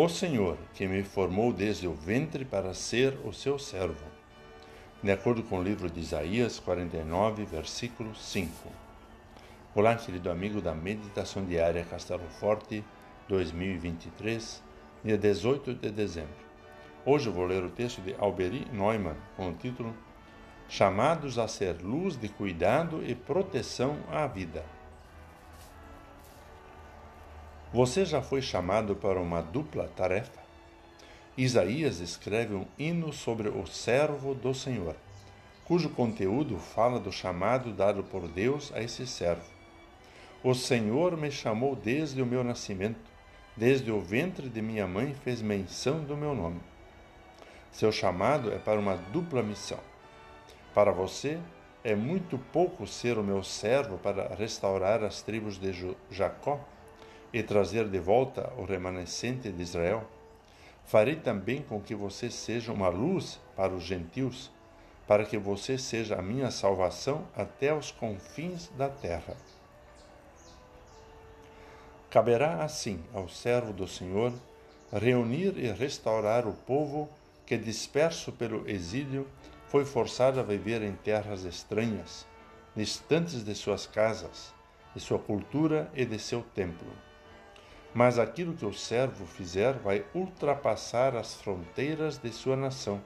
O Senhor, que me formou desde o ventre para ser o seu servo. De acordo com o livro de Isaías 49, versículo 5. Olá, querido amigo da Meditação Diária Castelo Forte 2023, dia 18 de dezembro. Hoje vou ler o texto de Alberi Neumann com o título Chamados a ser luz de cuidado e proteção à vida. Você já foi chamado para uma dupla tarefa? Isaías escreve um hino sobre o servo do Senhor, cujo conteúdo fala do chamado dado por Deus a esse servo. O Senhor me chamou desde o meu nascimento, desde o ventre de minha mãe fez menção do meu nome. Seu chamado é para uma dupla missão. Para você, é muito pouco ser o meu servo para restaurar as tribos de Jacó? E trazer de volta o remanescente de Israel, farei também com que você seja uma luz para os gentios, para que você seja a minha salvação até os confins da terra. Caberá assim ao servo do Senhor reunir e restaurar o povo que, disperso pelo exílio, foi forçado a viver em terras estranhas, distantes de suas casas, de sua cultura e de seu templo mas aquilo que o servo fizer vai ultrapassar as fronteiras de sua nação,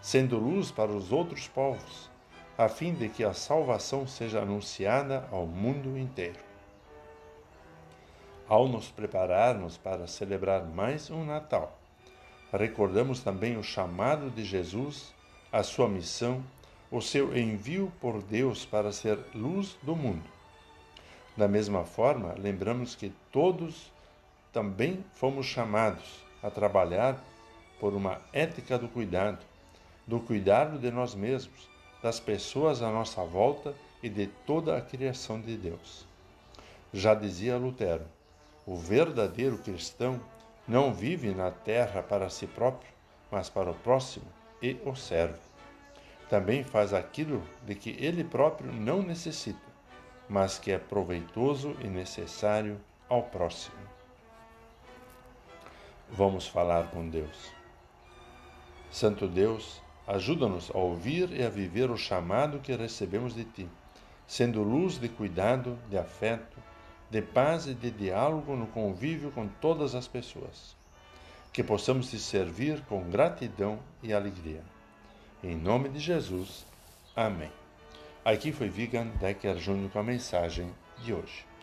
sendo luz para os outros povos, a fim de que a salvação seja anunciada ao mundo inteiro. Ao nos prepararmos para celebrar mais um Natal, recordamos também o chamado de Jesus, a sua missão, o seu envio por Deus para ser luz do mundo. Da mesma forma, lembramos que todos também fomos chamados a trabalhar por uma ética do cuidado, do cuidado de nós mesmos, das pessoas à nossa volta e de toda a criação de Deus. Já dizia Lutero: o verdadeiro cristão não vive na terra para si próprio, mas para o próximo e o serve. Também faz aquilo de que ele próprio não necessita, mas que é proveitoso e necessário ao próximo. Vamos falar com Deus. Santo Deus, ajuda-nos a ouvir e a viver o chamado que recebemos de Ti, sendo luz de cuidado, de afeto, de paz e de diálogo no convívio com todas as pessoas. Que possamos te servir com gratidão e alegria. Em nome de Jesus. Amém. Aqui foi Vigan Decker Júnior com a mensagem de hoje.